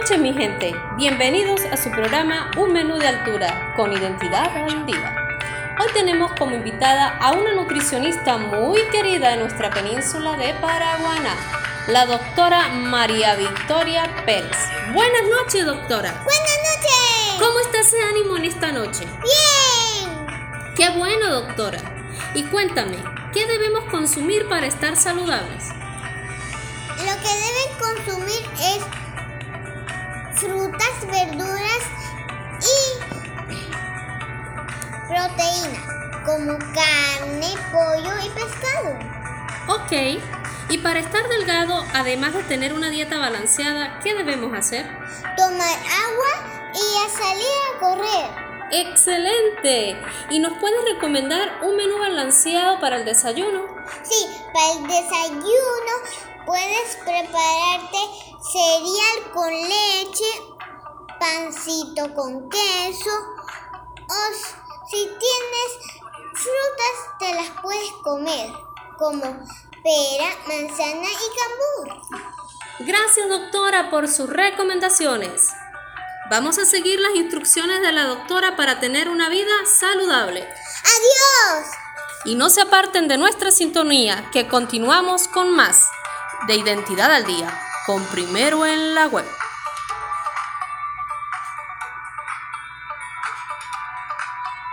noches, mi gente. Bienvenidos a su programa Un menú de altura con identidad al día. Hoy tenemos como invitada a una nutricionista muy querida de nuestra península de Paraguana, la doctora María Victoria Pérez. Buenas noches, doctora. Buenas noches. ¿Cómo está ese ánimo en esta noche? Bien. Qué bueno, doctora. Y cuéntame, ¿qué debemos consumir para estar saludables? Lo que deben consumir frutas, verduras y proteína, como carne, pollo y pescado. Ok. Y para estar delgado, además de tener una dieta balanceada, ¿qué debemos hacer? Tomar agua y a salir a correr. ¡Excelente! ¿Y nos puedes recomendar un menú balanceado para el desayuno? Sí, para el desayuno puedes prepararte cereal con leche, pancito con queso o si tienes frutas te las puedes comer como pera, manzana y cambur. Gracias doctora por sus recomendaciones. Vamos a seguir las instrucciones de la doctora para tener una vida saludable. ¡Adiós! Y no se aparten de nuestra sintonía, que continuamos con más de Identidad al Día, con primero en la web.